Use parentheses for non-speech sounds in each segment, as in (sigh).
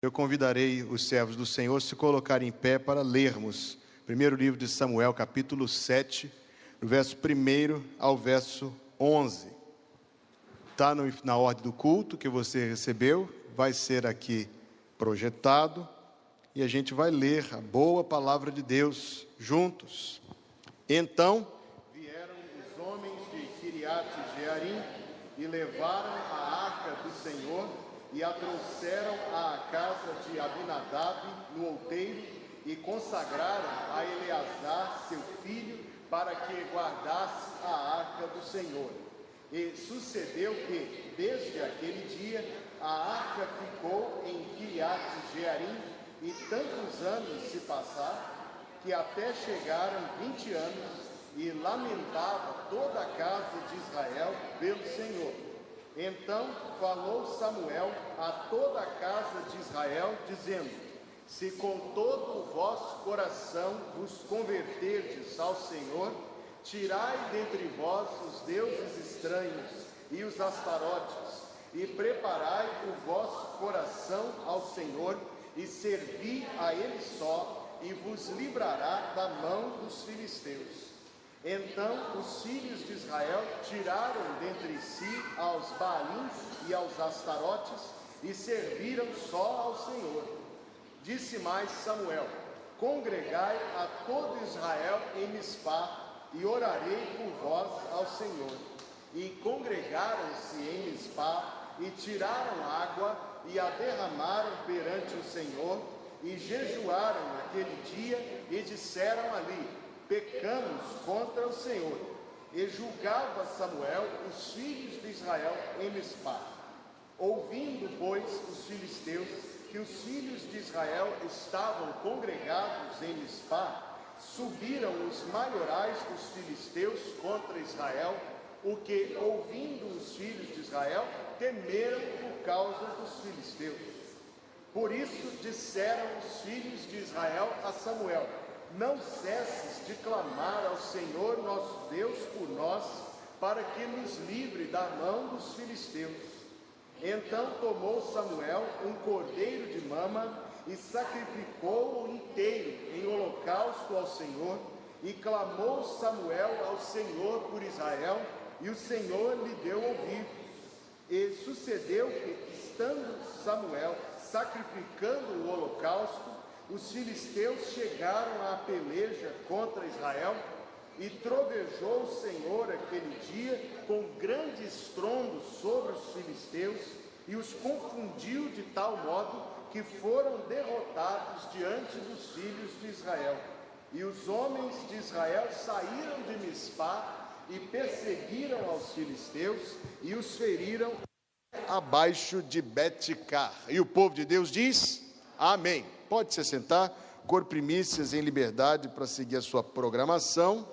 Eu convidarei os servos do Senhor se colocarem em pé para lermos. Primeiro livro de Samuel, capítulo 7, do verso 1 ao verso 11. Está na ordem do culto que você recebeu, vai ser aqui projetado e a gente vai ler a boa palavra de Deus juntos. Então vieram os homens de Kiriat Jearim e levaram a arca do Senhor e a trouxeram à casa de Abinadab no outeiro e consagraram a Eleazar, seu filho, para que guardasse a arca do Senhor. E sucedeu que, desde aquele dia, a arca ficou em Kiriat Jearim, e tantos anos se passaram, que até chegaram vinte anos, e lamentava toda a casa de Israel pelo Senhor. Então falou Samuel a toda a casa de Israel, dizendo: Se com todo o vosso coração vos converterdes ao Senhor, tirai dentre vós os deuses estranhos e os astarotes, e preparai o vosso coração ao Senhor, e servi a Ele só, e vos livrará da mão dos filisteus. Então os filhos de Israel tiraram dentre si aos Baalins e aos Astarotes e serviram só ao Senhor. Disse mais Samuel: Congregai a todo Israel em Mispá e orarei por vós ao Senhor. E congregaram-se em Mispá e tiraram água e a derramaram perante o Senhor e jejuaram naquele dia e disseram ali: pecamos contra o Senhor. E julgava Samuel os filhos de Israel em Mispá. Ouvindo, pois, os filisteus que os filhos de Israel estavam congregados em Mispá, subiram os maiorais dos filisteus contra Israel, o que, ouvindo os filhos de Israel, temeram por causa dos filisteus. Por isso disseram os filhos de Israel a Samuel: não cesses de clamar ao Senhor nosso Deus por nós, para que nos livre da mão dos filisteus. Então tomou Samuel um cordeiro de mama e sacrificou-o inteiro em holocausto ao Senhor, e clamou Samuel ao Senhor por Israel, e o Senhor lhe deu ouvido. E sucedeu que, estando Samuel sacrificando o holocausto, os filisteus chegaram à peleja contra Israel e trovejou o Senhor aquele dia com grande estrondo sobre os filisteus e os confundiu de tal modo que foram derrotados diante dos filhos de Israel. E os homens de Israel saíram de Mispá e perseguiram aos filisteus e os feriram abaixo de Betcar. E o povo de Deus diz: Amém. Pode se sentar, cor primícias em liberdade para seguir a sua programação.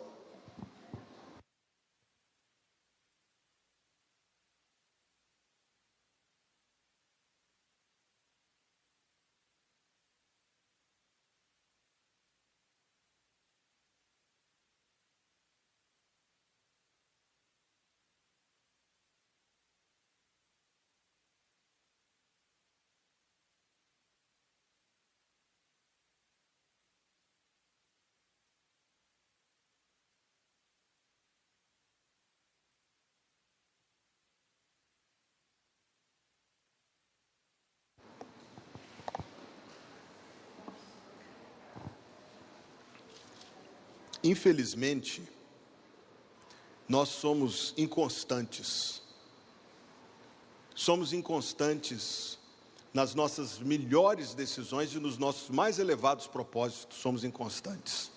Infelizmente, nós somos inconstantes. Somos inconstantes nas nossas melhores decisões e nos nossos mais elevados propósitos, somos inconstantes.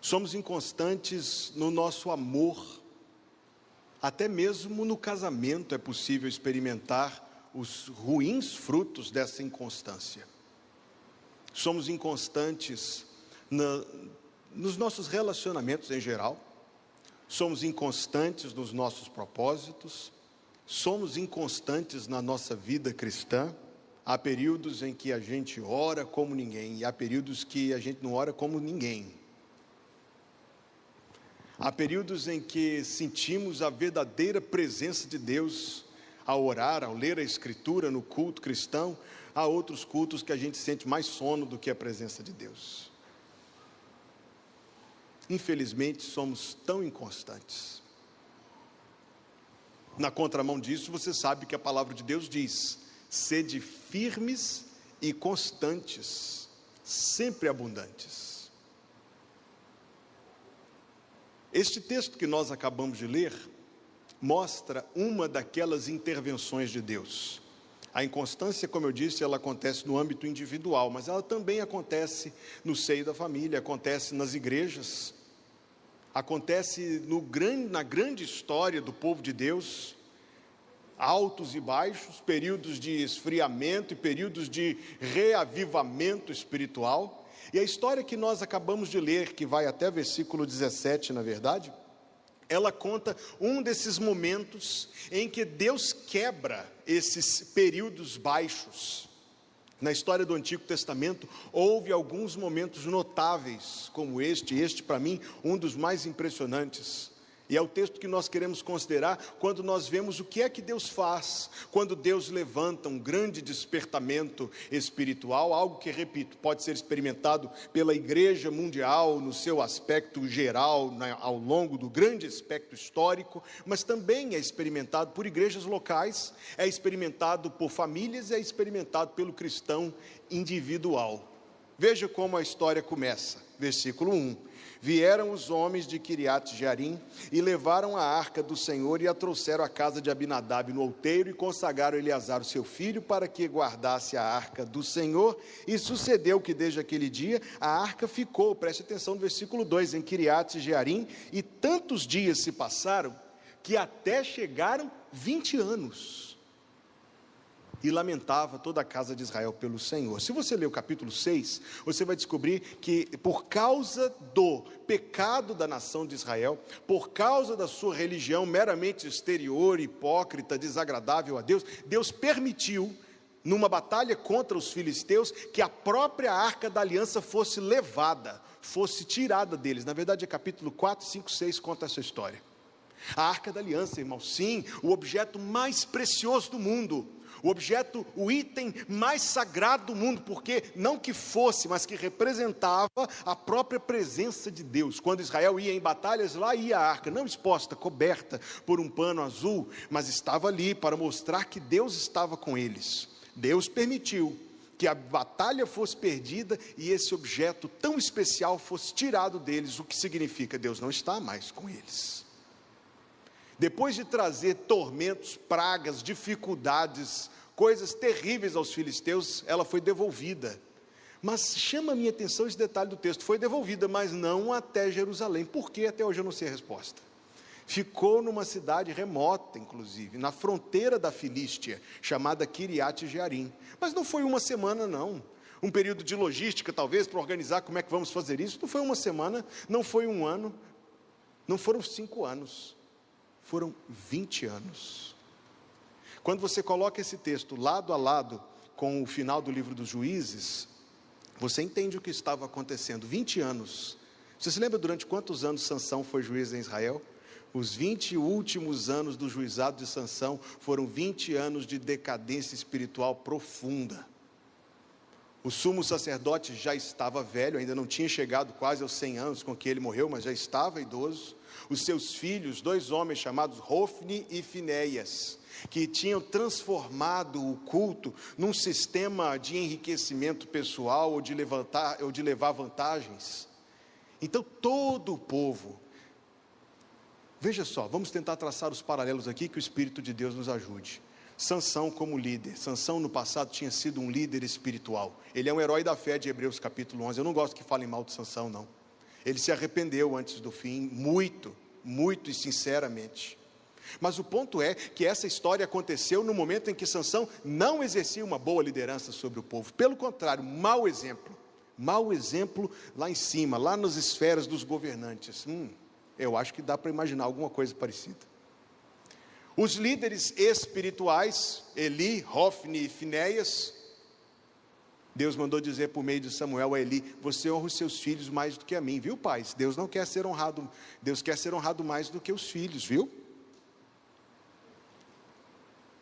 Somos inconstantes no nosso amor, até mesmo no casamento é possível experimentar os ruins frutos dessa inconstância. Somos inconstantes na, nos nossos relacionamentos em geral, somos inconstantes nos nossos propósitos, somos inconstantes na nossa vida cristã. Há períodos em que a gente ora como ninguém e há períodos que a gente não ora como ninguém. Há períodos em que sentimos a verdadeira presença de Deus ao orar, ao ler a Escritura no culto cristão, há outros cultos que a gente sente mais sono do que a presença de Deus. Infelizmente, somos tão inconstantes. Na contramão disso, você sabe que a palavra de Deus diz: sede firmes e constantes, sempre abundantes. Este texto que nós acabamos de ler mostra uma daquelas intervenções de Deus. A inconstância, como eu disse, ela acontece no âmbito individual, mas ela também acontece no seio da família, acontece nas igrejas, acontece grande, na grande história do povo de Deus, altos e baixos, períodos de esfriamento e períodos de reavivamento espiritual. E a história que nós acabamos de ler, que vai até versículo 17, na verdade, ela conta um desses momentos em que Deus quebra esses períodos baixos. Na história do Antigo Testamento, houve alguns momentos notáveis, como este, este para mim, um dos mais impressionantes. E é o texto que nós queremos considerar quando nós vemos o que é que Deus faz, quando Deus levanta um grande despertamento espiritual, algo que, repito, pode ser experimentado pela igreja mundial no seu aspecto geral, na, ao longo do grande aspecto histórico, mas também é experimentado por igrejas locais, é experimentado por famílias, é experimentado pelo cristão individual. Veja como a história começa, versículo 1. Vieram os homens de Kiriat Jearim e levaram a arca do Senhor e a trouxeram à casa de Abinadab no outeiro e consagraram Eleazar, seu filho, para que guardasse a arca do Senhor. E sucedeu que desde aquele dia a arca ficou, preste atenção no versículo 2, em Kiriat Jearim, e tantos dias se passaram que até chegaram 20 anos e lamentava toda a casa de Israel pelo Senhor. Se você ler o capítulo 6, você vai descobrir que por causa do pecado da nação de Israel, por causa da sua religião meramente exterior, hipócrita, desagradável a Deus, Deus permitiu numa batalha contra os filisteus que a própria arca da aliança fosse levada, fosse tirada deles. Na verdade, é capítulo 4, 5, 6 conta essa história. A arca da aliança, irmão, sim, o objeto mais precioso do mundo o objeto, o item mais sagrado do mundo, porque não que fosse, mas que representava a própria presença de Deus. Quando Israel ia em batalhas, lá ia a arca, não exposta, coberta por um pano azul, mas estava ali para mostrar que Deus estava com eles. Deus permitiu que a batalha fosse perdida e esse objeto tão especial fosse tirado deles, o que significa Deus não está mais com eles. Depois de trazer tormentos, pragas, dificuldades, coisas terríveis aos filisteus, ela foi devolvida. Mas chama a minha atenção esse detalhe do texto: foi devolvida, mas não até Jerusalém. Por que até hoje eu não sei a resposta? Ficou numa cidade remota, inclusive, na fronteira da Filístia, chamada Kiriat Jearim. Mas não foi uma semana, não. Um período de logística, talvez, para organizar como é que vamos fazer isso. Não foi uma semana, não foi um ano, não foram cinco anos foram 20 anos. Quando você coloca esse texto lado a lado com o final do livro dos juízes, você entende o que estava acontecendo. 20 anos. Você se lembra durante quantos anos Sansão foi juiz em Israel? Os 20 últimos anos do juizado de Sansão foram 20 anos de decadência espiritual profunda. O sumo sacerdote já estava velho, ainda não tinha chegado quase aos 100 anos com que ele morreu, mas já estava idoso os seus filhos, dois homens chamados Rofne e Finéias, que tinham transformado o culto num sistema de enriquecimento pessoal ou de, levantar, ou de levar vantagens. Então todo o povo, veja só, vamos tentar traçar os paralelos aqui que o Espírito de Deus nos ajude. Sansão como líder. Sansão no passado tinha sido um líder espiritual. Ele é um herói da fé de Hebreus capítulo 11. Eu não gosto que falem mal de Sansão, não. Ele se arrependeu antes do fim, muito, muito e sinceramente. Mas o ponto é que essa história aconteceu no momento em que Sansão não exercia uma boa liderança sobre o povo. Pelo contrário, mau exemplo. Mau exemplo lá em cima, lá nas esferas dos governantes. Hum, eu acho que dá para imaginar alguma coisa parecida. Os líderes espirituais, Eli, Hofni e Finéias, Deus mandou dizer por meio de Samuel a Eli: Você honra os seus filhos mais do que a mim, viu, pais? Deus não quer ser honrado, Deus quer ser honrado mais do que os filhos, viu?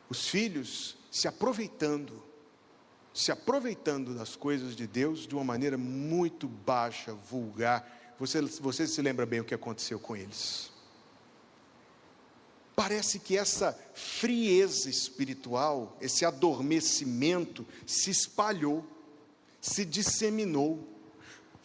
Os filhos se aproveitando se aproveitando das coisas de Deus de uma maneira muito baixa, vulgar. Você, você se lembra bem o que aconteceu com eles? Parece que essa frieza espiritual, esse adormecimento, se espalhou, se disseminou.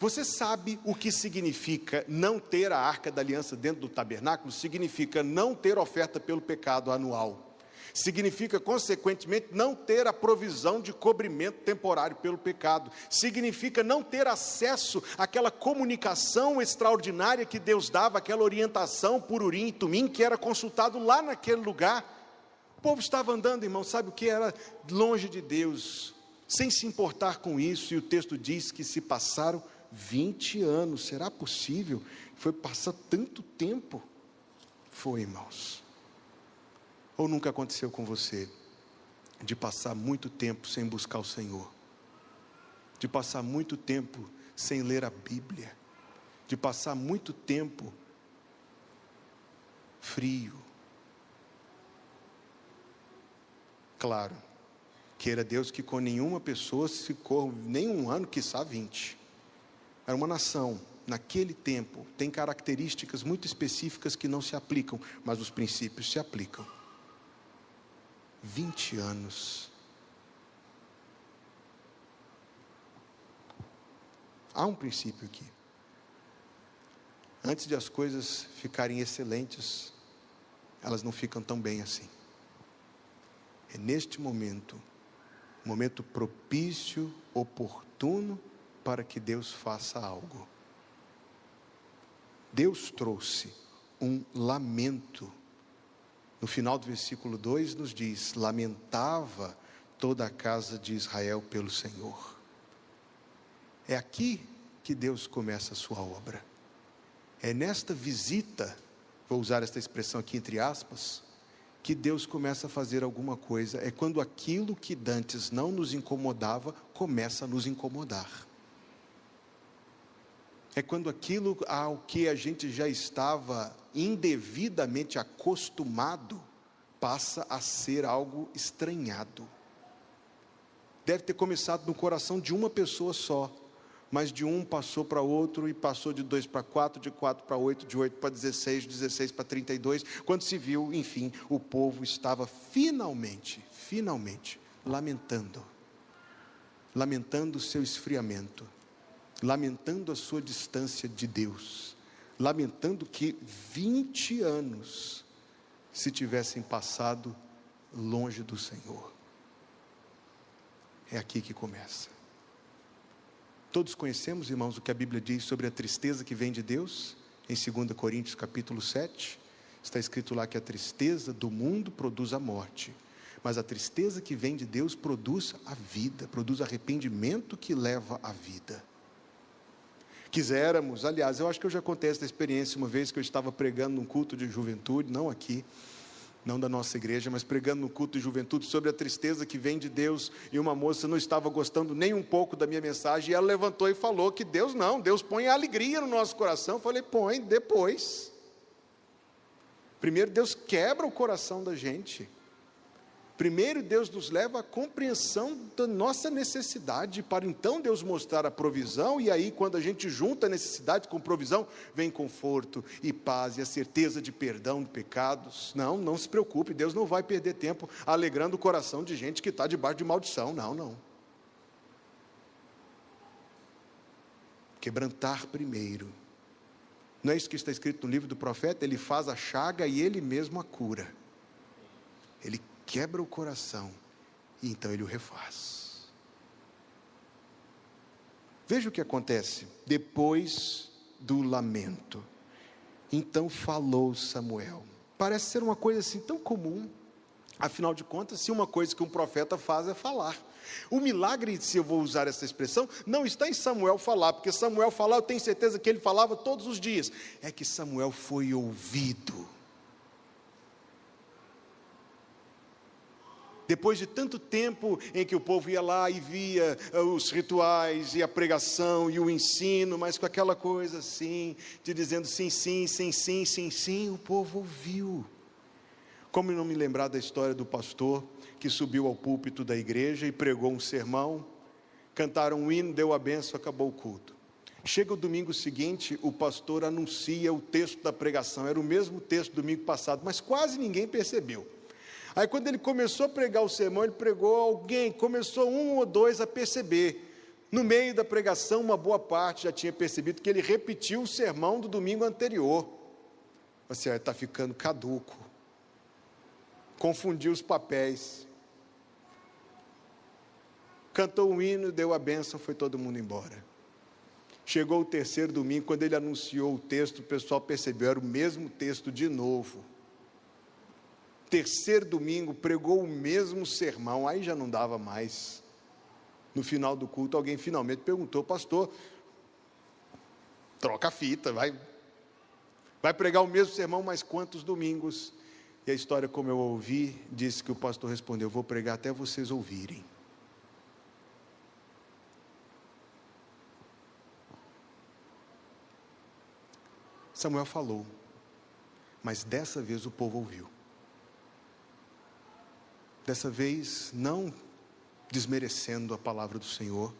Você sabe o que significa não ter a arca da aliança dentro do tabernáculo? Significa não ter oferta pelo pecado anual significa, consequentemente, não ter a provisão de cobrimento temporário pelo pecado, significa não ter acesso àquela comunicação extraordinária que Deus dava, aquela orientação por Urim e Tumim, que era consultado lá naquele lugar. O povo estava andando, irmão, sabe o que era? Longe de Deus, sem se importar com isso, e o texto diz que se passaram 20 anos, será possível? Foi passar tanto tempo? Foi, irmãos. Ou nunca aconteceu com você de passar muito tempo sem buscar o Senhor, de passar muito tempo sem ler a Bíblia, de passar muito tempo frio. Claro, queira Deus que com nenhuma pessoa se ficou nem um ano, quiçá vinte. Era uma nação, naquele tempo, tem características muito específicas que não se aplicam, mas os princípios se aplicam. 20 anos. Há um princípio aqui. Antes de as coisas ficarem excelentes, elas não ficam tão bem assim. É neste momento, momento propício, oportuno, para que Deus faça algo. Deus trouxe um lamento no final do versículo 2 nos diz: Lamentava toda a casa de Israel pelo Senhor. É aqui que Deus começa a sua obra. É nesta visita, vou usar esta expressão aqui entre aspas, que Deus começa a fazer alguma coisa. É quando aquilo que dantes não nos incomodava começa a nos incomodar. É quando aquilo ao que a gente já estava indevidamente acostumado passa a ser algo estranhado. Deve ter começado no coração de uma pessoa só, mas de um passou para outro e passou de dois para quatro, de quatro para oito, de oito para dezesseis, de dezesseis para trinta e dois. Quando se viu, enfim, o povo estava finalmente, finalmente, lamentando, lamentando o seu esfriamento, lamentando a sua distância de Deus, lamentando que 20 anos se tivessem passado longe do Senhor. É aqui que começa. Todos conhecemos, irmãos, o que a Bíblia diz sobre a tristeza que vem de Deus? Em 2 Coríntios capítulo 7, está escrito lá que a tristeza do mundo produz a morte, mas a tristeza que vem de Deus produz a vida, produz arrependimento que leva à vida quiséramos. Aliás, eu acho que eu já contei essa experiência uma vez que eu estava pregando num culto de juventude, não aqui, não da nossa igreja, mas pregando no culto de juventude sobre a tristeza que vem de Deus, e uma moça não estava gostando nem um pouco da minha mensagem, e ela levantou e falou que Deus não, Deus põe alegria no nosso coração. Eu falei, põe depois. Primeiro Deus quebra o coração da gente. Primeiro, Deus nos leva à compreensão da nossa necessidade, para então Deus mostrar a provisão, e aí, quando a gente junta a necessidade com provisão, vem conforto e paz e a certeza de perdão de pecados. Não, não se preocupe, Deus não vai perder tempo alegrando o coração de gente que está debaixo de maldição. Não, não. Quebrantar primeiro. Não é isso que está escrito no livro do profeta? Ele faz a chaga e ele mesmo a cura. Quebra o coração e então ele o refaz. Veja o que acontece depois do lamento. Então falou Samuel. Parece ser uma coisa assim tão comum. Afinal de contas, se uma coisa que um profeta faz é falar. O milagre, se eu vou usar essa expressão, não está em Samuel falar, porque Samuel falar, eu tenho certeza que ele falava todos os dias. É que Samuel foi ouvido. Depois de tanto tempo em que o povo ia lá e via eh, os rituais e a pregação e o ensino, mas com aquela coisa assim, de dizendo sim, sim, sim, sim, sim, sim, o povo ouviu. Como não me lembrar da história do pastor que subiu ao púlpito da igreja e pregou um sermão, cantaram um hino, deu a benção, acabou o culto. Chega o domingo seguinte, o pastor anuncia o texto da pregação, era o mesmo texto do domingo passado, mas quase ninguém percebeu. Aí, quando ele começou a pregar o sermão, ele pregou alguém, começou um ou dois a perceber. No meio da pregação, uma boa parte já tinha percebido que ele repetiu o sermão do domingo anterior. Você está ficando caduco confundiu os papéis. Cantou um hino, deu a bênção, foi todo mundo embora. Chegou o terceiro domingo, quando ele anunciou o texto, o pessoal percebeu, era o mesmo texto de novo. Terceiro domingo, pregou o mesmo sermão, aí já não dava mais. No final do culto, alguém finalmente perguntou, pastor, troca a fita, vai, vai pregar o mesmo sermão, mas quantos domingos? E a história, como eu ouvi, disse que o pastor respondeu: Vou pregar até vocês ouvirem. Samuel falou, mas dessa vez o povo ouviu. Dessa vez, não desmerecendo a palavra do Senhor,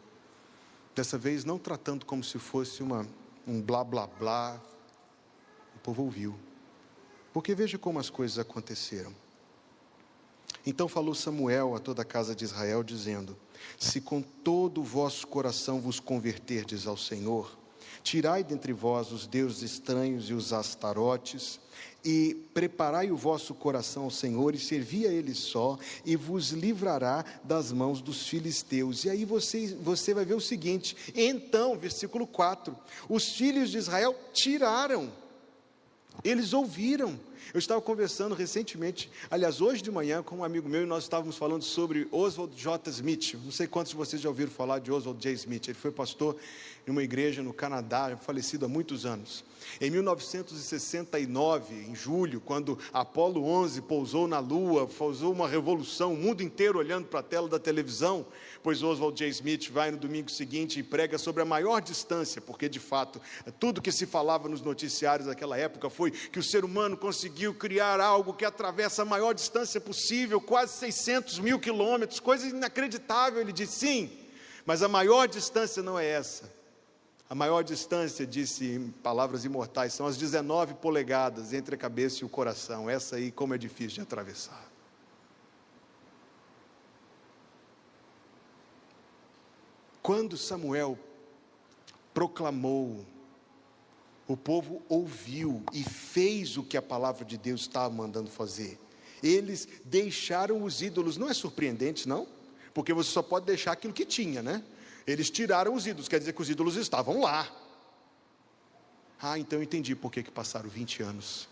dessa vez, não tratando como se fosse uma, um blá blá blá, o povo ouviu. Porque veja como as coisas aconteceram. Então falou Samuel a toda a casa de Israel, dizendo: Se com todo o vosso coração vos converterdes ao Senhor, tirai dentre vós os deuses estranhos e os astarotes, e preparai o vosso coração ao Senhor, e servi a Ele só, e vos livrará das mãos dos filisteus. E aí você, você vai ver o seguinte: então, versículo 4: os filhos de Israel tiraram eles ouviram. Eu estava conversando recentemente, aliás, hoje de manhã, com um amigo meu, e nós estávamos falando sobre Oswald J. Smith. Não sei quantos de vocês já ouviram falar de Oswald J. Smith. Ele foi pastor em uma igreja no Canadá, falecido há muitos anos. Em 1969, em julho, quando Apolo 11 pousou na Lua, causou uma revolução, o mundo inteiro olhando para a tela da televisão, pois Oswald J. Smith vai no domingo seguinte e prega sobre a maior distância, porque de fato, tudo que se falava nos noticiários daquela época foi que o ser humano conseguiu criar algo que atravessa a maior distância possível, quase 600 mil quilômetros, coisa inacreditável. Ele disse: sim, mas a maior distância não é essa. A maior distância, disse em palavras imortais, são as 19 polegadas entre a cabeça e o coração. Essa aí, como é difícil de atravessar. Quando Samuel proclamou, o povo ouviu e fez o que a palavra de Deus estava mandando fazer. Eles deixaram os ídolos. Não é surpreendente, não? Porque você só pode deixar aquilo que tinha, né? Eles tiraram os ídolos, quer dizer que os ídolos estavam lá. Ah, então eu entendi por que, que passaram 20 anos.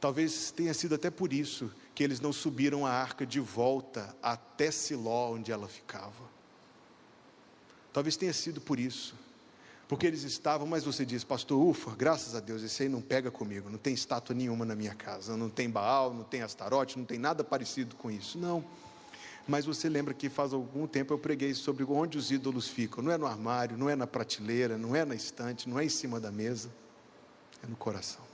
Talvez tenha sido até por isso que eles não subiram a arca de volta até Siló, onde ela ficava. Talvez tenha sido por isso. Porque eles estavam, mas você diz, pastor, ufa, graças a Deus, esse aí não pega comigo, não tem estátua nenhuma na minha casa, não tem Baal, não tem Astarote, não tem nada parecido com isso. Não. Mas você lembra que faz algum tempo eu preguei sobre onde os ídolos ficam. Não é no armário, não é na prateleira, não é na estante, não é em cima da mesa, é no coração.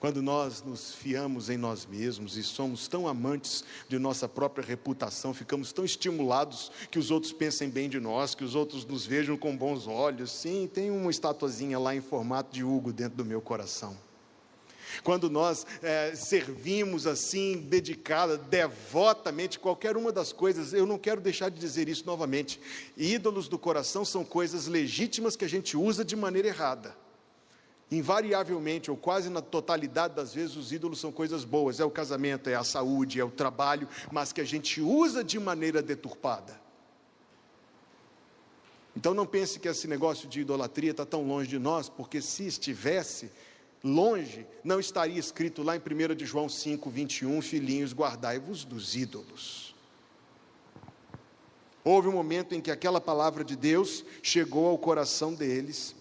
Quando nós nos fiamos em nós mesmos e somos tão amantes de nossa própria reputação, ficamos tão estimulados que os outros pensem bem de nós, que os outros nos vejam com bons olhos. Sim, tem uma estatuazinha lá em formato de Hugo dentro do meu coração. Quando nós é, servimos assim, dedicada, devotamente, qualquer uma das coisas, eu não quero deixar de dizer isso novamente. Ídolos do coração são coisas legítimas que a gente usa de maneira errada. Invariavelmente, ou quase na totalidade das vezes, os ídolos são coisas boas: é o casamento, é a saúde, é o trabalho, mas que a gente usa de maneira deturpada. Então não pense que esse negócio de idolatria está tão longe de nós, porque se estivesse longe, não estaria escrito lá em 1 de João 5, 21, filhinhos, guardai-vos dos ídolos. Houve um momento em que aquela palavra de Deus chegou ao coração deles,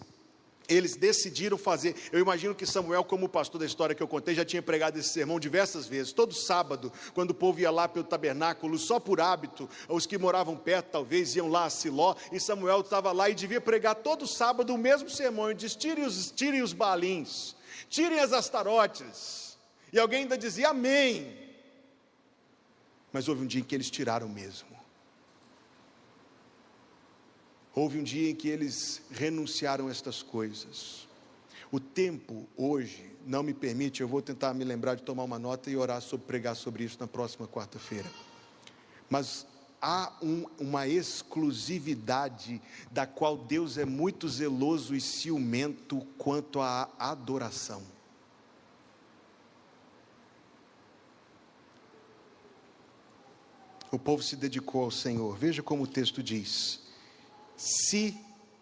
eles decidiram fazer. Eu imagino que Samuel, como pastor da história que eu contei, já tinha pregado esse sermão diversas vezes. Todo sábado, quando o povo ia lá pelo tabernáculo, só por hábito, os que moravam perto talvez iam lá a Siló, e Samuel estava lá e devia pregar todo sábado o mesmo sermão. Ele diz: tirem os, tirem os balins, tirem as astarotes. E alguém ainda dizia amém. Mas houve um dia em que eles tiraram mesmo. Houve um dia em que eles renunciaram a estas coisas. O tempo hoje não me permite, eu vou tentar me lembrar de tomar uma nota e orar sobre pregar sobre isso na próxima quarta-feira. Mas há um, uma exclusividade da qual Deus é muito zeloso e ciumento quanto à adoração. O povo se dedicou ao Senhor. Veja como o texto diz: se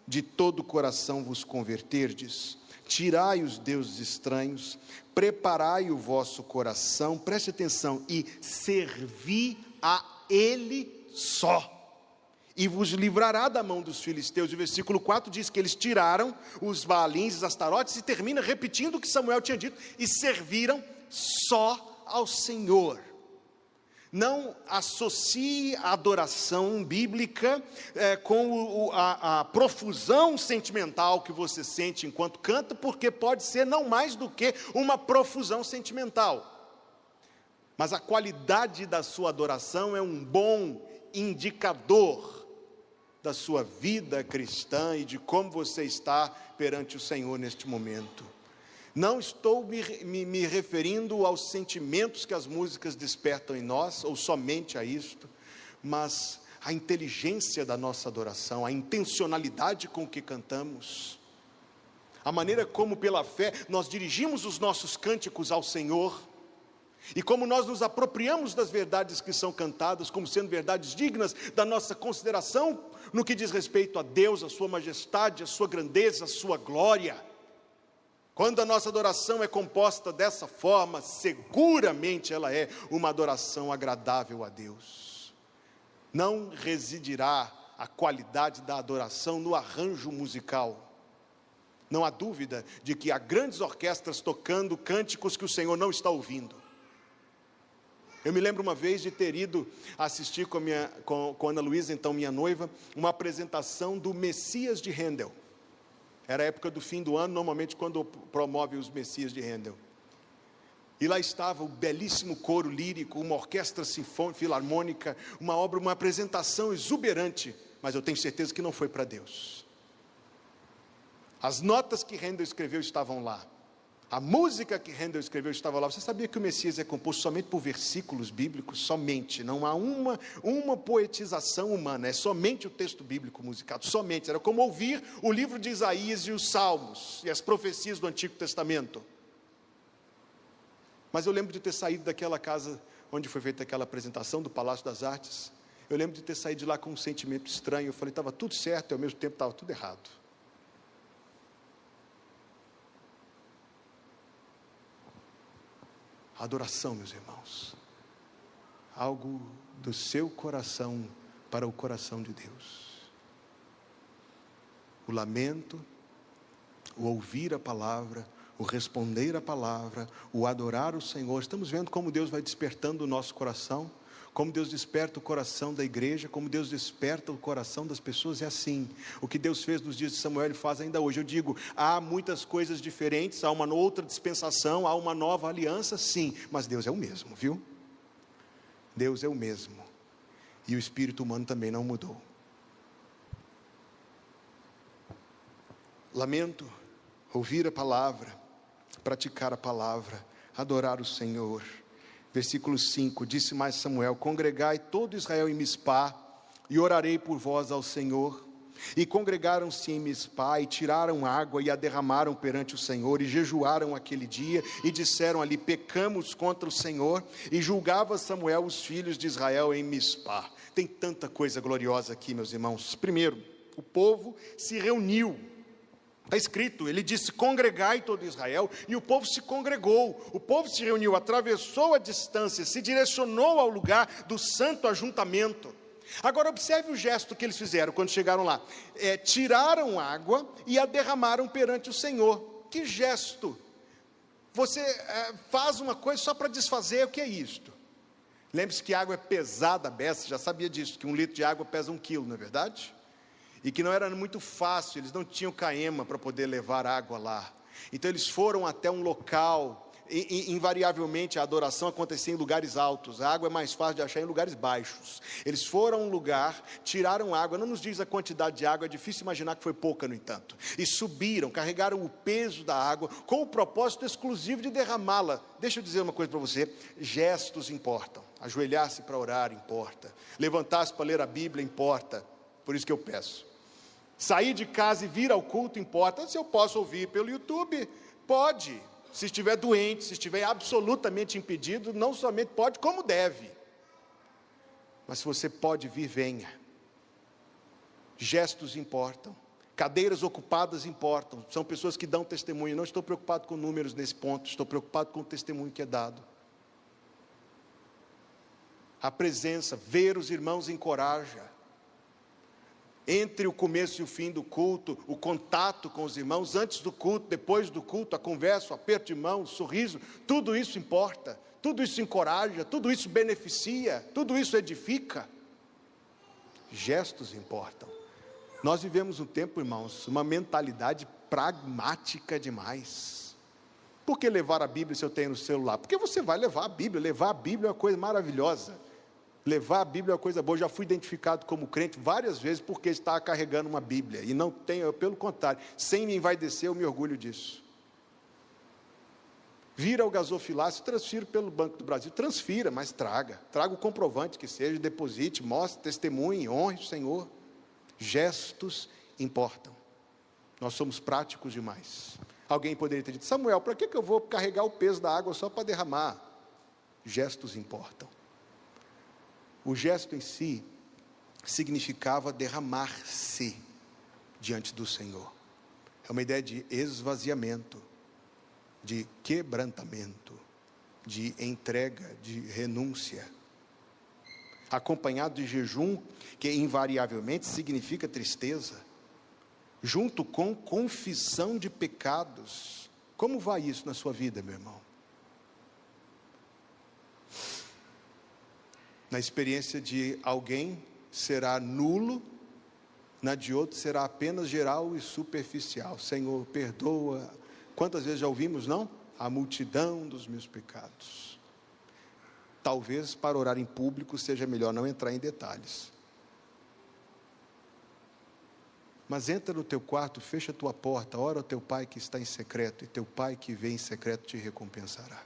de todo o coração vos converterdes, tirai os deuses estranhos, preparai o vosso coração, preste atenção, e servi a Ele só. E vos livrará da mão dos filisteus. O versículo 4 diz que eles tiraram os baalins, os astarotes, e termina repetindo o que Samuel tinha dito, e serviram só ao Senhor. Não associe a adoração bíblica é, com o, a, a profusão sentimental que você sente enquanto canta, porque pode ser não mais do que uma profusão sentimental. Mas a qualidade da sua adoração é um bom indicador da sua vida cristã e de como você está perante o Senhor neste momento. Não estou me, me, me, referindo aos sentimentos que as músicas despertam em nós, ou somente a isto, mas a inteligência da nossa adoração, a intencionalidade com que cantamos, a maneira como, pela fé, nós dirigimos os nossos cânticos ao Senhor, e como nós nos apropriamos das verdades que são cantadas, como sendo verdades dignas da nossa consideração, no que diz respeito a Deus, a Sua majestade, a Sua grandeza, a Sua glória. Quando a nossa adoração é composta dessa forma, seguramente ela é uma adoração agradável a Deus. Não residirá a qualidade da adoração no arranjo musical. Não há dúvida de que há grandes orquestras tocando cânticos que o Senhor não está ouvindo. Eu me lembro uma vez de ter ido assistir com, a minha, com, com Ana Luísa, então minha noiva, uma apresentação do Messias de Handel. Era a época do fim do ano, normalmente quando promove os Messias de Handel. E lá estava o belíssimo coro lírico, uma orquestra sinfônica, filarmônica, uma obra, uma apresentação exuberante, mas eu tenho certeza que não foi para Deus. As notas que Handel escreveu estavam lá. A música que Handel escreveu estava lá. Você sabia que o Messias é composto somente por versículos bíblicos? Somente. Não há uma, uma poetização humana. É somente o texto bíblico musicado. Somente. Era como ouvir o livro de Isaías e os Salmos e as profecias do Antigo Testamento. Mas eu lembro de ter saído daquela casa onde foi feita aquela apresentação do Palácio das Artes. Eu lembro de ter saído de lá com um sentimento estranho. Eu falei, estava tudo certo e ao mesmo tempo estava tudo errado. Adoração, meus irmãos. Algo do seu coração para o coração de Deus. O lamento, o ouvir a palavra, o responder a palavra, o adorar o Senhor. Estamos vendo como Deus vai despertando o nosso coração como Deus desperta o coração da igreja, como Deus desperta o coração das pessoas, é assim. O que Deus fez nos dias de Samuel, Ele faz ainda hoje. Eu digo, há muitas coisas diferentes, há uma outra dispensação, há uma nova aliança, sim, mas Deus é o mesmo, viu? Deus é o mesmo. E o espírito humano também não mudou. Lamento ouvir a palavra, praticar a palavra, adorar o Senhor Versículo 5: Disse mais Samuel: Congregai todo Israel em Mispá, e orarei por vós ao Senhor. E congregaram-se em Mispá, e tiraram água, e a derramaram perante o Senhor, e jejuaram aquele dia, e disseram ali: Pecamos contra o Senhor. E julgava Samuel os filhos de Israel em Mispá. Tem tanta coisa gloriosa aqui, meus irmãos. Primeiro, o povo se reuniu Está escrito, ele disse: congregai todo Israel, e o povo se congregou, o povo se reuniu, atravessou a distância, se direcionou ao lugar do santo ajuntamento. Agora, observe o gesto que eles fizeram quando chegaram lá: é, tiraram água e a derramaram perante o Senhor. Que gesto! Você é, faz uma coisa só para desfazer, o que é isto? Lembre-se que água é pesada, Bessa já sabia disso, que um litro de água pesa um quilo, não é verdade? E que não era muito fácil, eles não tinham caema para poder levar água lá. Então eles foram até um local invariavelmente a adoração acontecia em lugares altos, a água é mais fácil de achar em lugares baixos. Eles foram a um lugar, tiraram água, não nos diz a quantidade de água, é difícil imaginar que foi pouca, no entanto. E subiram, carregaram o peso da água com o propósito exclusivo de derramá-la. Deixa eu dizer uma coisa para você: gestos importam. Ajoelhar-se para orar importa. Levantar-se para ler a Bíblia importa. Por isso que eu peço. Sair de casa e vir ao culto importa. Se eu posso ouvir pelo YouTube, pode se estiver doente, se estiver absolutamente impedido, não somente pode, como deve. Mas se você pode vir, venha. Gestos importam. Cadeiras ocupadas importam. São pessoas que dão testemunho. Não estou preocupado com números nesse ponto, estou preocupado com o testemunho que é dado. A presença, ver os irmãos encoraja entre o começo e o fim do culto, o contato com os irmãos, antes do culto, depois do culto, a conversa, o aperto de mão, o sorriso, tudo isso importa, tudo isso encoraja, tudo isso beneficia, tudo isso edifica. Gestos importam. Nós vivemos um tempo, irmãos, uma mentalidade pragmática demais. Por que levar a Bíblia se eu tenho no celular? Porque você vai levar a Bíblia, levar a Bíblia é uma coisa maravilhosa. Levar a Bíblia é uma coisa boa. Eu já fui identificado como crente várias vezes porque estava carregando uma Bíblia. E não tenho, pelo contrário, sem me envaidecer, eu me orgulho disso. Vira o gasofilácio, transfiro pelo Banco do Brasil. Transfira, mas traga. Traga o comprovante que seja, deposite, mostre, testemunhe, honre o Senhor. Gestos importam. Nós somos práticos demais. Alguém poderia ter dito, Samuel, para que, que eu vou carregar o peso da água só para derramar? Gestos importam. O gesto em si significava derramar-se diante do Senhor. É uma ideia de esvaziamento, de quebrantamento, de entrega, de renúncia. Acompanhado de jejum, que invariavelmente significa tristeza, junto com confissão de pecados. Como vai isso na sua vida, meu irmão? Na experiência de alguém será nulo, na de outro será apenas geral e superficial. Senhor, perdoa. Quantas vezes já ouvimos, não? A multidão dos meus pecados. Talvez para orar em público seja melhor não entrar em detalhes. Mas entra no teu quarto, fecha a tua porta, ora ao teu pai que está em secreto, e teu pai que vem em secreto te recompensará.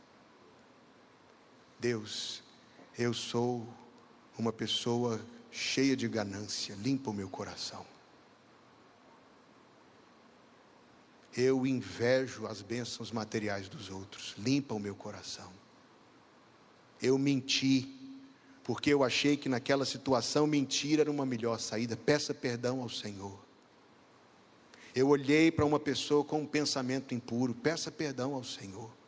Deus eu sou uma pessoa cheia de ganância, limpa o meu coração. Eu invejo as bênçãos materiais dos outros, limpa o meu coração. Eu menti, porque eu achei que naquela situação mentir era uma melhor saída. Peça perdão ao Senhor. Eu olhei para uma pessoa com um pensamento impuro, peça perdão ao Senhor.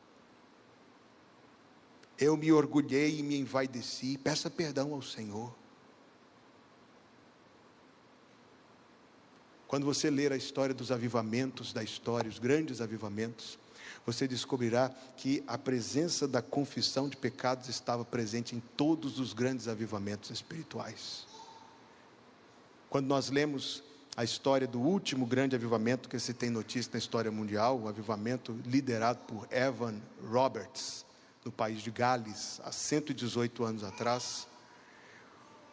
Eu me orgulhei e me envaideci. Peça perdão ao Senhor. Quando você ler a história dos avivamentos da história, os grandes avivamentos, você descobrirá que a presença da confissão de pecados estava presente em todos os grandes avivamentos espirituais. Quando nós lemos a história do último grande avivamento que se tem notícia na história mundial, o avivamento liderado por Evan Roberts, no país de Gales, há 118 anos atrás,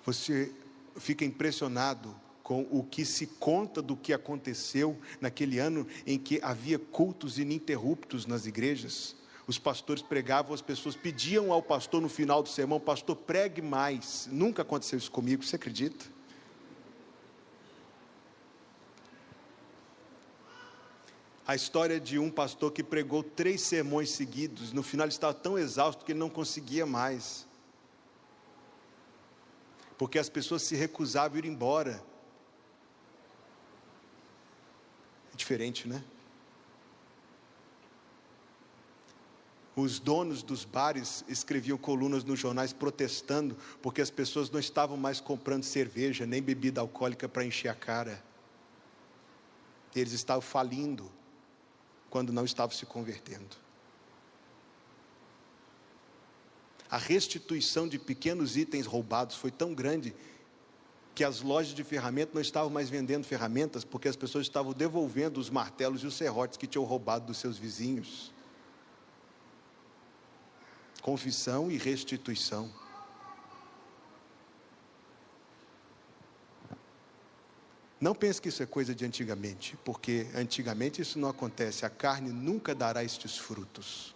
você fica impressionado com o que se conta do que aconteceu naquele ano em que havia cultos ininterruptos nas igrejas. Os pastores pregavam, as pessoas pediam ao pastor no final do sermão: Pastor, pregue mais. Nunca aconteceu isso comigo, você acredita? A história de um pastor que pregou três sermões seguidos, no final ele estava tão exausto que ele não conseguia mais. Porque as pessoas se recusavam a ir embora. É diferente, né? Os donos dos bares escreviam colunas nos jornais protestando porque as pessoas não estavam mais comprando cerveja nem bebida alcoólica para encher a cara. Eles estavam falindo quando não estavam se convertendo. A restituição de pequenos itens roubados foi tão grande que as lojas de ferramentas não estavam mais vendendo ferramentas porque as pessoas estavam devolvendo os martelos e os serrotes que tinham roubado dos seus vizinhos. Confissão e restituição. Não pense que isso é coisa de antigamente, porque antigamente isso não acontece. A carne nunca dará estes frutos.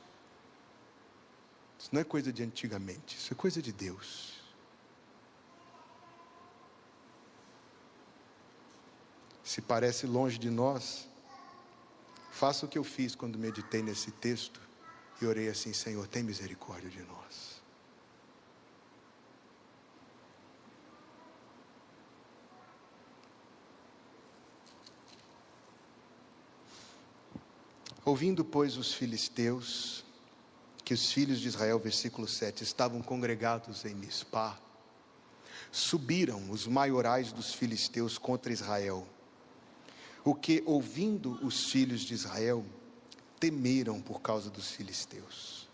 Isso não é coisa de antigamente, isso é coisa de Deus. Se parece longe de nós, faça o que eu fiz quando meditei nesse texto e orei assim: Senhor, tem misericórdia de nós. Ouvindo, pois, os filisteus, que os filhos de Israel, versículo 7, estavam congregados em Mispá, subiram os maiorais dos filisteus contra Israel. O que, ouvindo os filhos de Israel, temeram por causa dos filisteus.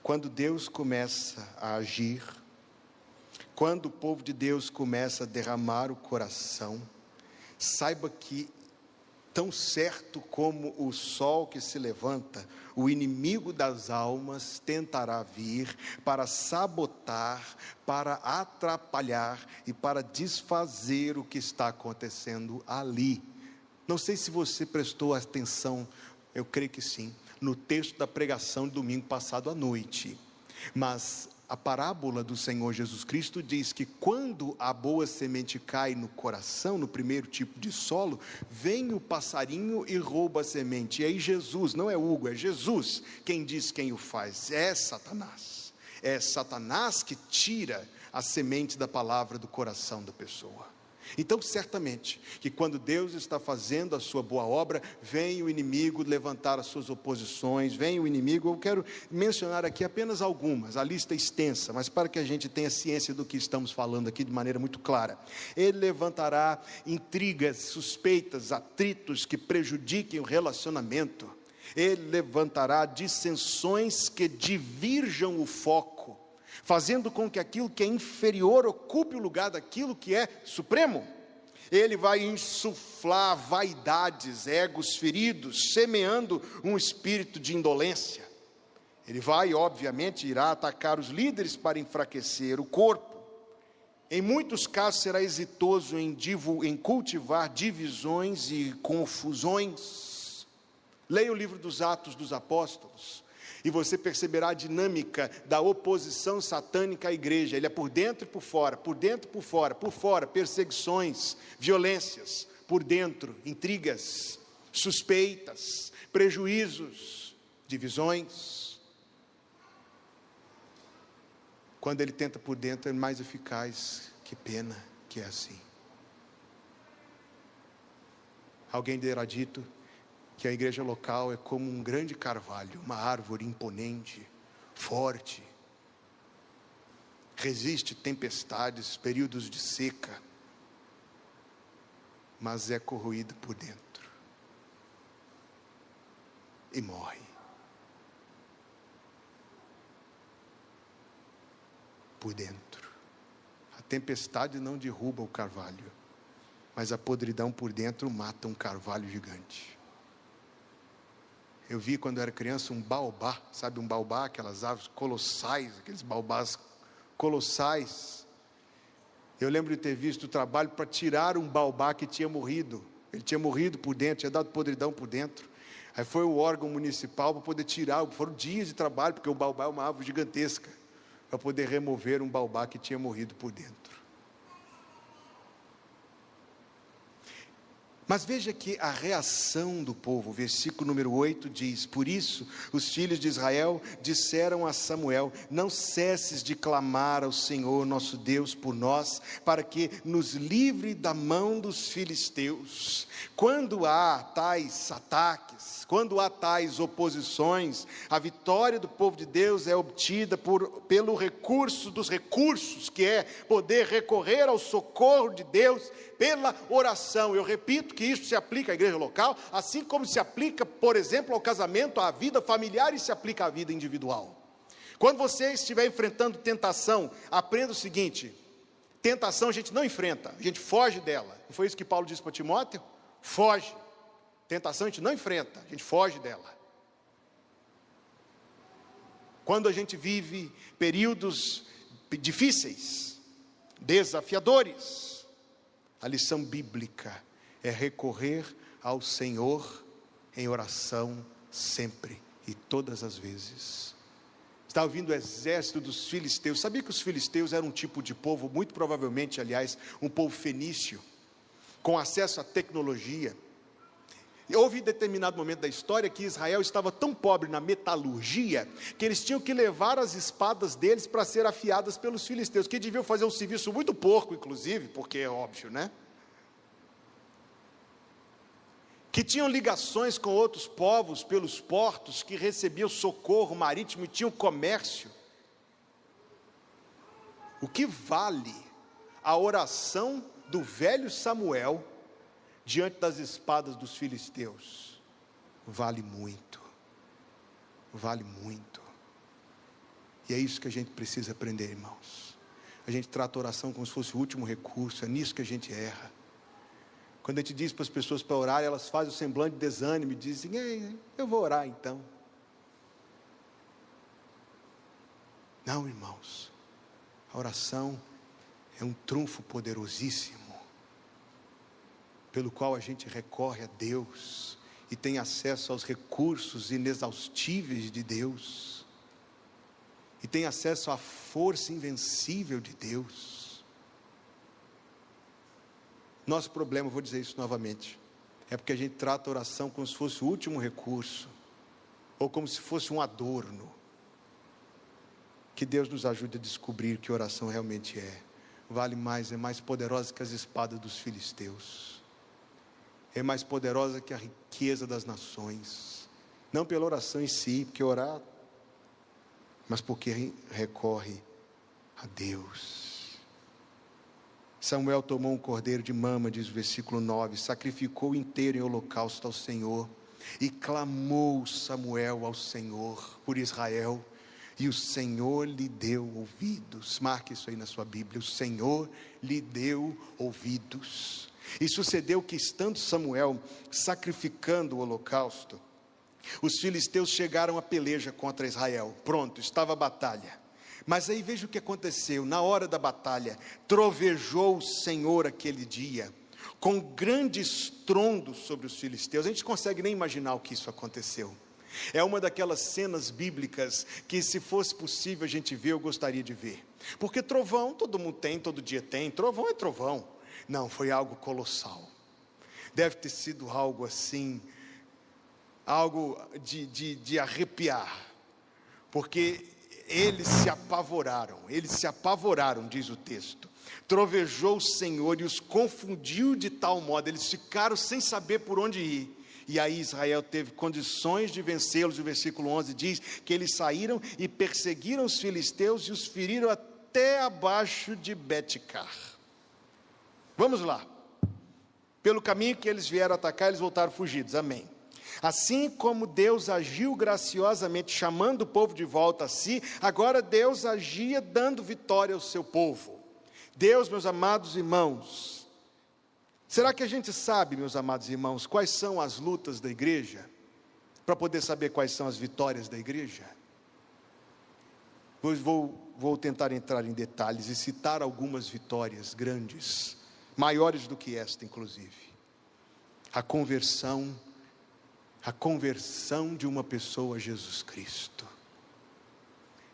Quando Deus começa a agir, quando o povo de Deus começa a derramar o coração, saiba que Tão certo como o sol que se levanta, o inimigo das almas tentará vir para sabotar, para atrapalhar e para desfazer o que está acontecendo ali. Não sei se você prestou atenção, eu creio que sim, no texto da pregação de domingo passado à noite. Mas a parábola do Senhor Jesus Cristo diz que quando a boa semente cai no coração, no primeiro tipo de solo, vem o passarinho e rouba a semente. E aí Jesus, não é Hugo, é Jesus quem diz quem o faz. É Satanás. É Satanás que tira a semente da palavra do coração da pessoa. Então, certamente, que quando Deus está fazendo a sua boa obra, vem o inimigo levantar as suas oposições, vem o inimigo. Eu quero mencionar aqui apenas algumas, a lista é extensa, mas para que a gente tenha ciência do que estamos falando aqui de maneira muito clara. Ele levantará intrigas, suspeitas, atritos que prejudiquem o relacionamento. Ele levantará dissensões que divirjam o foco fazendo com que aquilo que é inferior ocupe o lugar daquilo que é supremo. Ele vai insuflar vaidades, egos feridos, semeando um espírito de indolência. Ele vai, obviamente, irá atacar os líderes para enfraquecer o corpo. Em muitos casos será exitoso em, em cultivar divisões e confusões. Leia o livro dos Atos dos Apóstolos e você perceberá a dinâmica da oposição satânica à igreja. Ele é por dentro e por fora, por dentro e por fora, por fora, perseguições, violências, por dentro, intrigas, suspeitas, prejuízos, divisões. Quando ele tenta por dentro, é mais eficaz. Que pena que é assim. Alguém terá dito que a igreja local é como um grande carvalho, uma árvore imponente, forte, resiste tempestades, períodos de seca, mas é corroído por dentro e morre. Por dentro. A tempestade não derruba o carvalho, mas a podridão por dentro mata um carvalho gigante. Eu vi quando eu era criança um baobá, sabe um baobá, aquelas árvores colossais, aqueles baobás colossais. Eu lembro de ter visto o trabalho para tirar um baobá que tinha morrido. Ele tinha morrido por dentro, tinha dado podridão por dentro. Aí foi o órgão municipal para poder tirar, foram dias de trabalho, porque o baobá é uma árvore gigantesca, para poder remover um baobá que tinha morrido por dentro. Mas veja que a reação do povo, versículo número 8 diz: Por isso os filhos de Israel disseram a Samuel: Não cesses de clamar ao Senhor nosso Deus por nós, para que nos livre da mão dos filisteus. Quando há tais ataques, quando há tais oposições, a vitória do povo de Deus é obtida por, pelo recurso dos recursos, que é poder recorrer ao socorro de Deus pela oração. Eu repito que isso se aplica à igreja local, assim como se aplica, por exemplo, ao casamento, à vida familiar e se aplica à vida individual. Quando você estiver enfrentando tentação, aprenda o seguinte: tentação a gente não enfrenta, a gente foge dela. Não foi isso que Paulo disse para Timóteo? Foge. Tentação a gente não enfrenta, a gente foge dela. Quando a gente vive períodos difíceis, desafiadores, a lição bíblica é recorrer ao Senhor em oração sempre e todas as vezes. Está ouvindo o exército dos filisteus. Sabia que os filisteus eram um tipo de povo, muito provavelmente, aliás, um povo fenício, com acesso à tecnologia. Houve determinado momento da história que Israel estava tão pobre na metalurgia que eles tinham que levar as espadas deles para ser afiadas pelos filisteus, que deviam fazer um serviço muito porco, inclusive, porque é óbvio, né? Que tinham ligações com outros povos pelos portos, que recebiam socorro marítimo e tinham comércio. O que vale a oração do velho Samuel diante das espadas dos filisteus. Vale muito, vale muito. E é isso que a gente precisa aprender, irmãos. A gente trata a oração como se fosse o último recurso, é nisso que a gente erra. Quando a gente diz para as pessoas para orar, elas fazem o semblante de desânimo e dizem: Ei, eu vou orar então. Não, irmãos, a oração é um trunfo poderosíssimo pelo qual a gente recorre a Deus e tem acesso aos recursos inexaustíveis de Deus, e tem acesso à força invencível de Deus. Nosso problema, vou dizer isso novamente, é porque a gente trata a oração como se fosse o último recurso, ou como se fosse um adorno. Que Deus nos ajude a descobrir que oração realmente é. Vale mais, é mais poderosa que as espadas dos filisteus é mais poderosa que a riqueza das nações. Não pela oração em si, porque orar, mas porque recorre a Deus. Samuel tomou um cordeiro de mama, diz o versículo 9, sacrificou inteiro em holocausto ao Senhor, e clamou Samuel ao Senhor por Israel, e o Senhor lhe deu ouvidos. Marque isso aí na sua Bíblia: o Senhor lhe deu ouvidos. E sucedeu que, estando Samuel sacrificando o holocausto, os filisteus chegaram à peleja contra Israel. Pronto, estava a batalha. Mas aí veja o que aconteceu: na hora da batalha, trovejou o Senhor aquele dia, com grande estrondo sobre os filisteus. A gente consegue nem imaginar o que isso aconteceu. É uma daquelas cenas bíblicas que, se fosse possível a gente ver, eu gostaria de ver. Porque trovão todo mundo tem, todo dia tem, trovão é trovão. Não, foi algo colossal. Deve ter sido algo assim, algo de, de, de arrepiar, porque eles se apavoraram, eles se apavoraram, diz o texto. Trovejou o Senhor e os confundiu de tal modo, eles ficaram sem saber por onde ir. E aí Israel teve condições de vencê-los. O versículo 11 diz que eles saíram e perseguiram os filisteus e os feriram até abaixo de Betcar. Vamos lá. Pelo caminho que eles vieram atacar, eles voltaram fugidos. Amém. Assim como Deus agiu graciosamente, chamando o povo de volta a si, agora Deus agia dando vitória ao seu povo. Deus, meus amados irmãos, será que a gente sabe, meus amados irmãos, quais são as lutas da igreja? Para poder saber quais são as vitórias da igreja? Pois vou, vou tentar entrar em detalhes e citar algumas vitórias grandes maiores do que esta, inclusive. A conversão, a conversão de uma pessoa a Jesus Cristo.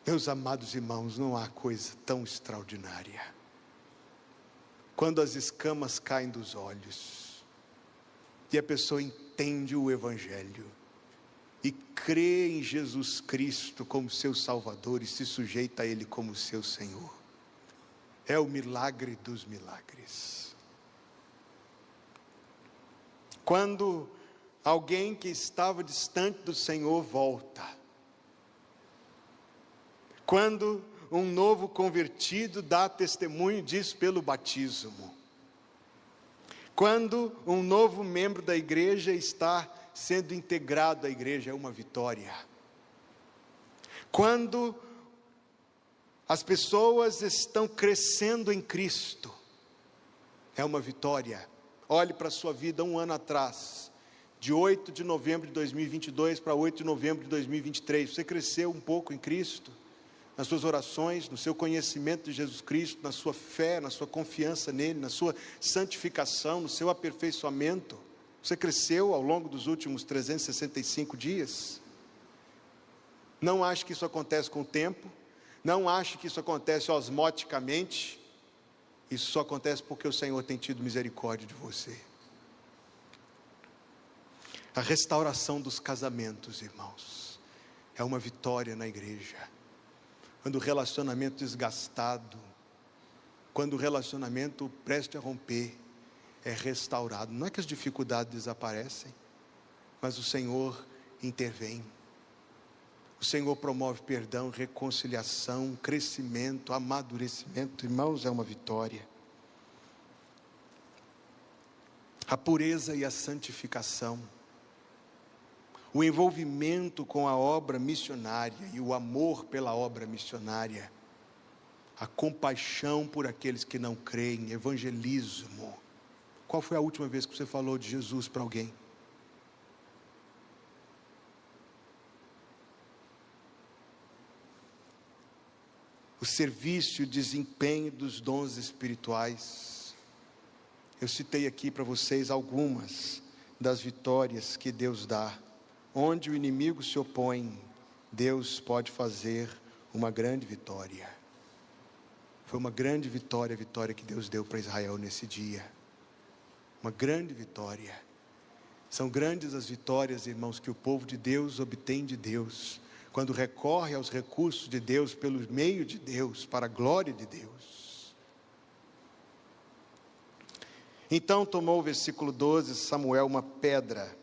Meus amados irmãos, não há coisa tão extraordinária. Quando as escamas caem dos olhos, e a pessoa entende o Evangelho e crê em Jesus Cristo como seu Salvador e se sujeita a Ele como seu Senhor. É o milagre dos milagres. Quando alguém que estava distante do Senhor volta, quando um novo convertido dá testemunho disso pelo batismo, quando um novo membro da igreja está sendo integrado à igreja, é uma vitória. Quando as pessoas estão crescendo em Cristo, é uma vitória. Olhe para a sua vida um ano atrás, de 8 de novembro de 2022 para 8 de novembro de 2023. Você cresceu um pouco em Cristo? nas suas orações, no seu conhecimento de Jesus Cristo, na sua fé, na sua confiança nele, na sua santificação, no seu aperfeiçoamento. Você cresceu ao longo dos últimos 365 dias? Não ache que isso acontece com o tempo, não ache que isso acontece osmoticamente. Isso só acontece porque o Senhor tem tido misericórdia de você. A restauração dos casamentos, irmãos, é uma vitória na igreja quando o relacionamento desgastado, quando o relacionamento preste a romper, é restaurado. Não é que as dificuldades desaparecem, mas o Senhor intervém. O Senhor promove perdão, reconciliação, crescimento, amadurecimento. Irmãos, é uma vitória. A pureza e a santificação o envolvimento com a obra missionária e o amor pela obra missionária, a compaixão por aqueles que não creem, evangelismo. Qual foi a última vez que você falou de Jesus para alguém? O serviço e o desempenho dos dons espirituais. Eu citei aqui para vocês algumas das vitórias que Deus dá Onde o inimigo se opõe, Deus pode fazer uma grande vitória. Foi uma grande vitória, a vitória que Deus deu para Israel nesse dia. Uma grande vitória. São grandes as vitórias, irmãos, que o povo de Deus obtém de Deus, quando recorre aos recursos de Deus, pelo meio de Deus, para a glória de Deus. Então tomou o versículo 12, Samuel uma pedra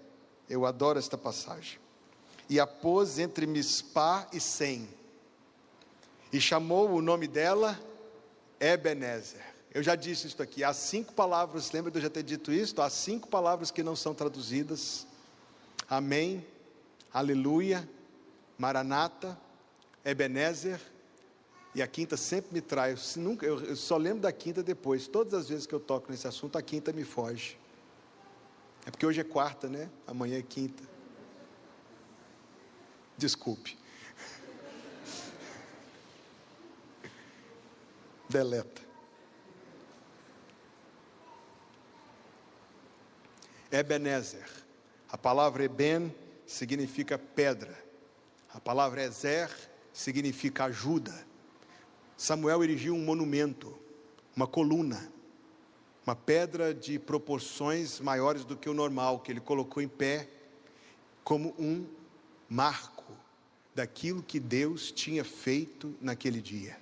eu adoro esta passagem. E a pôs entre Mispá e Sem. E chamou o nome dela Ebenezer. Eu já disse isso aqui. Há cinco palavras, lembra de eu já ter dito isso? Há cinco palavras que não são traduzidas. Amém, Aleluia, Maranata, Ebenezer. E a quinta sempre me traz. Eu, nunca, eu só lembro da quinta depois. Todas as vezes que eu toco nesse assunto, a quinta me foge. É porque hoje é quarta, né? Amanhã é quinta. Desculpe. (laughs) Deleta. Ebenezer. A palavra Eben significa pedra. A palavra Ezer significa ajuda. Samuel erigiu um monumento, uma coluna uma pedra de proporções maiores do que o normal, que ele colocou em pé como um marco daquilo que Deus tinha feito naquele dia.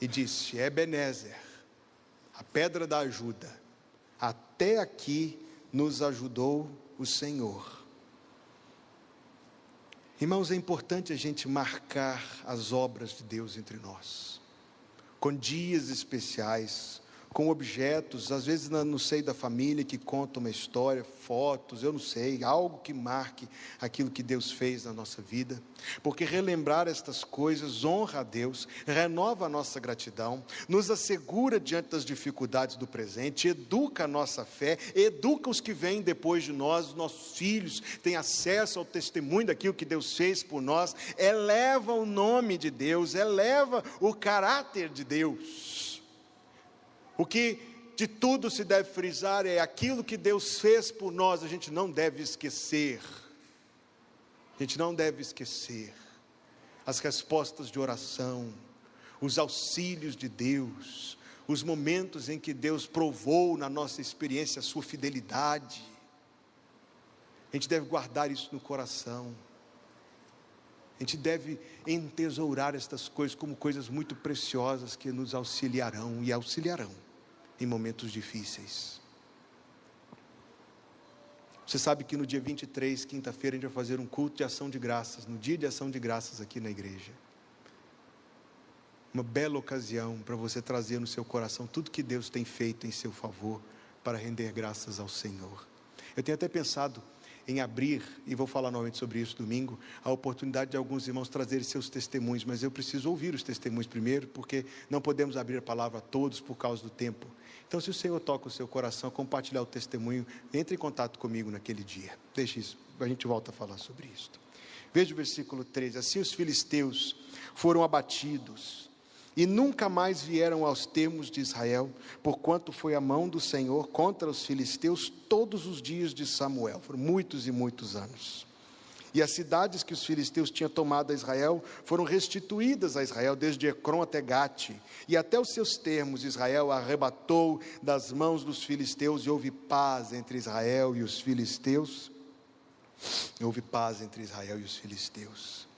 E disse: Ebenezer, a pedra da ajuda, até aqui nos ajudou o Senhor. Irmãos, é importante a gente marcar as obras de Deus entre nós, com dias especiais, com objetos, às vezes no seio da família, que conta uma história, fotos, eu não sei, algo que marque aquilo que Deus fez na nossa vida. Porque relembrar estas coisas honra a Deus, renova a nossa gratidão, nos assegura diante das dificuldades do presente, educa a nossa fé, educa os que vêm depois de nós, os nossos filhos têm acesso ao testemunho daquilo que Deus fez por nós, eleva o nome de Deus, eleva o caráter de Deus. O que de tudo se deve frisar é aquilo que Deus fez por nós, a gente não deve esquecer. A gente não deve esquecer as respostas de oração, os auxílios de Deus, os momentos em que Deus provou na nossa experiência a sua fidelidade. A gente deve guardar isso no coração. A gente deve entesourar estas coisas como coisas muito preciosas que nos auxiliarão e auxiliarão em momentos difíceis. Você sabe que no dia 23, quinta-feira, a gente vai fazer um culto de ação de graças, no dia de ação de graças aqui na igreja. Uma bela ocasião para você trazer no seu coração tudo que Deus tem feito em seu favor para render graças ao Senhor. Eu tenho até pensado em abrir, e vou falar novamente sobre isso domingo, a oportunidade de alguns irmãos trazerem seus testemunhos, mas eu preciso ouvir os testemunhos primeiro, porque não podemos abrir a palavra a todos por causa do tempo. Então, se o Senhor toca o seu coração, compartilhar o testemunho, entre em contato comigo naquele dia. Deixe isso, a gente volta a falar sobre isso. Veja o versículo 13: Assim os filisteus foram abatidos e nunca mais vieram aos termos de Israel, porquanto foi a mão do Senhor contra os filisteus todos os dias de Samuel, foram muitos e muitos anos. E as cidades que os filisteus tinham tomado a Israel foram restituídas a Israel, desde Ecrom até Gate. E até os seus termos, Israel arrebatou das mãos dos filisteus, e houve paz entre Israel e os filisteus. E houve paz entre Israel e os filisteus.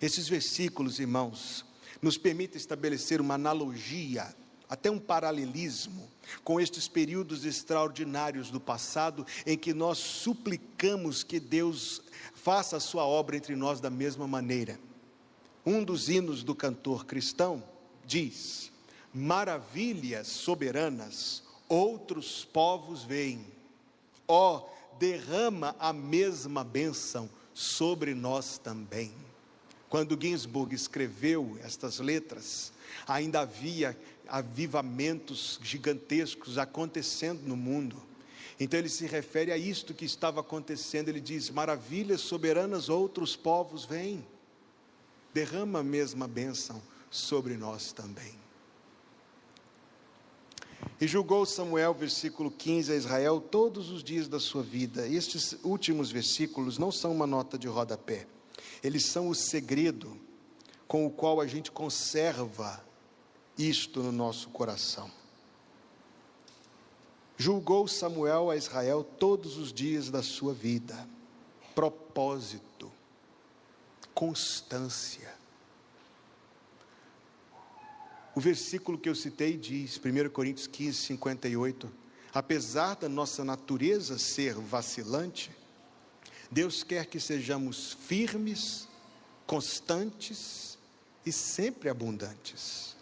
Esses versículos, irmãos, nos permite estabelecer uma analogia, até um paralelismo, com estes períodos extraordinários do passado, em que nós suplicamos que Deus faça a sua obra entre nós da mesma maneira. Um dos hinos do cantor cristão diz: Maravilhas soberanas, outros povos veem, ó, oh, derrama a mesma bênção sobre nós também. Quando Ginsburg escreveu estas letras, ainda havia avivamentos gigantescos acontecendo no mundo. Então ele se refere a isto que estava acontecendo. Ele diz: Maravilhas soberanas, outros povos vêm. Derrama a mesma bênção sobre nós também. E julgou Samuel, versículo 15, a Israel todos os dias da sua vida. Estes últimos versículos não são uma nota de rodapé eles são o segredo com o qual a gente conserva isto no nosso coração. Julgou Samuel a Israel todos os dias da sua vida. Propósito, constância. O versículo que eu citei diz, 1 Coríntios 15, 58, apesar da nossa natureza ser vacilante, Deus quer que sejamos firmes, constantes e sempre abundantes.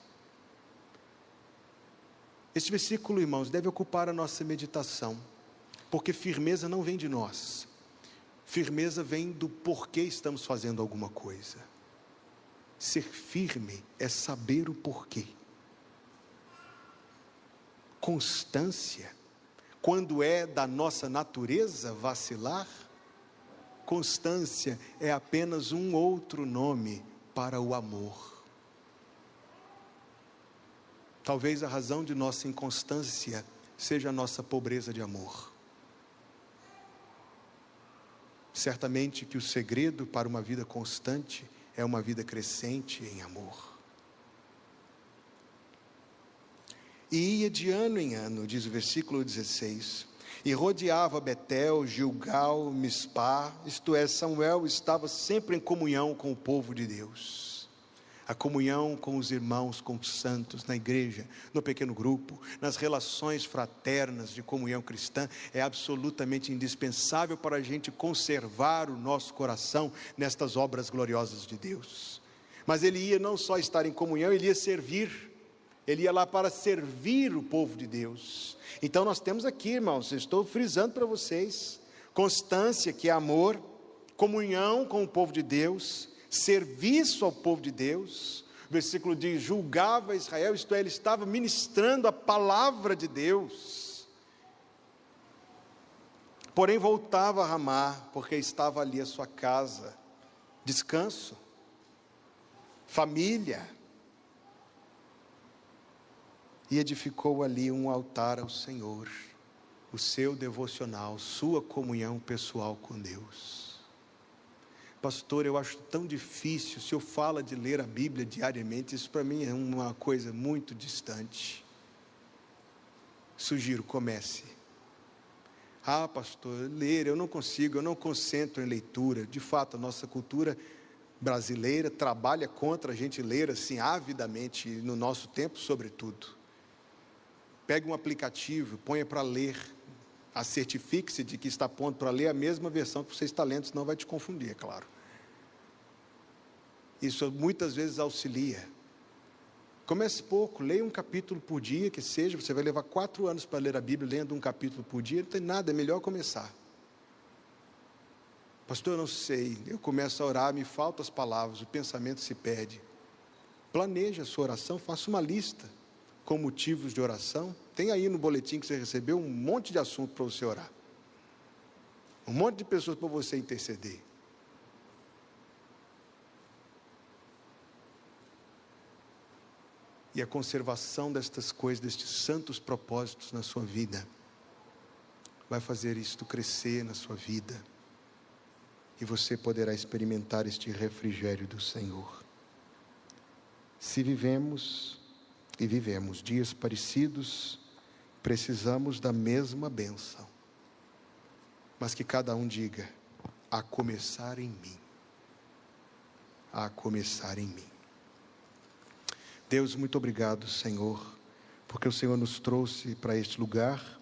Este versículo, irmãos, deve ocupar a nossa meditação, porque firmeza não vem de nós, firmeza vem do porquê estamos fazendo alguma coisa. Ser firme é saber o porquê. Constância, quando é da nossa natureza vacilar, Constância é apenas um outro nome para o amor. Talvez a razão de nossa inconstância seja a nossa pobreza de amor. Certamente que o segredo para uma vida constante é uma vida crescente em amor. E ia de ano em ano, diz o versículo 16, e rodeava Betel, Gilgal, Mispá, isto é, Samuel estava sempre em comunhão com o povo de Deus. A comunhão com os irmãos, com os santos, na igreja, no pequeno grupo, nas relações fraternas de comunhão cristã, é absolutamente indispensável para a gente conservar o nosso coração nestas obras gloriosas de Deus. Mas ele ia não só estar em comunhão, ele ia servir ele ia lá para servir o povo de Deus. Então nós temos aqui, irmãos, estou frisando para vocês: constância, que é amor, comunhão com o povo de Deus, serviço ao povo de Deus. O versículo diz: julgava Israel, isto é, ele estava ministrando a palavra de Deus. Porém voltava a Ramá, porque estava ali a sua casa, descanso, família, e edificou ali um altar ao Senhor, o seu devocional, sua comunhão pessoal com Deus. Pastor, eu acho tão difícil, o senhor fala de ler a Bíblia diariamente, isso para mim é uma coisa muito distante. Sugiro, comece. Ah, pastor, ler, eu não consigo, eu não concentro em leitura. De fato, a nossa cultura brasileira trabalha contra a gente ler assim avidamente, no nosso tempo, sobretudo. Pegue um aplicativo, ponha para ler, a certifique-se de que está pronto para ler a mesma versão que você está lendo, senão vai te confundir, é claro. Isso muitas vezes auxilia. Comece pouco, leia um capítulo por dia, que seja, você vai levar quatro anos para ler a Bíblia lendo um capítulo por dia, não tem nada, é melhor começar. Pastor, eu não sei, eu começo a orar, me faltam as palavras, o pensamento se perde. Planeje a sua oração, faça uma lista com motivos de oração. Tem aí no boletim que você recebeu um monte de assunto para você orar. Um monte de pessoas para você interceder. E a conservação destas coisas, destes santos propósitos na sua vida, vai fazer isto crescer na sua vida e você poderá experimentar este refrigério do Senhor. Se vivemos e vivemos dias parecidos, precisamos da mesma bênção, mas que cada um diga: a começar em mim. A começar em mim. Deus, muito obrigado, Senhor, porque o Senhor nos trouxe para este lugar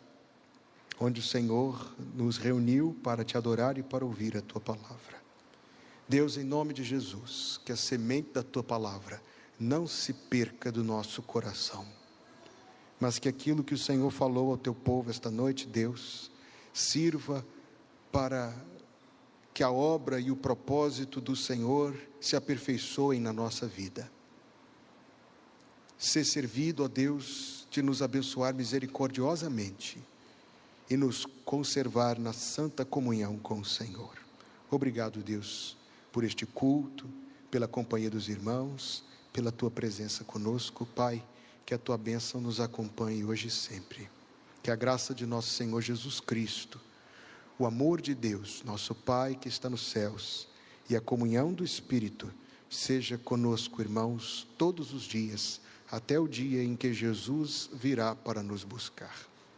onde o Senhor nos reuniu para te adorar e para ouvir a tua palavra. Deus, em nome de Jesus, que a semente da tua palavra não se perca do nosso coração, mas que aquilo que o Senhor falou ao teu povo esta noite, Deus, sirva para que a obra e o propósito do Senhor se aperfeiçoem na nossa vida. Ser servido a Deus de nos abençoar misericordiosamente e nos conservar na santa comunhão com o Senhor. Obrigado, Deus, por este culto, pela companhia dos irmãos, pela tua presença conosco, Pai. Que a tua bênção nos acompanhe hoje e sempre. Que a graça de nosso Senhor Jesus Cristo, o amor de Deus, nosso Pai que está nos céus, e a comunhão do Espírito seja conosco, irmãos, todos os dias, até o dia em que Jesus virá para nos buscar.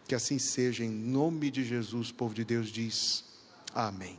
Que assim seja, em nome de Jesus, povo de Deus diz: Amém.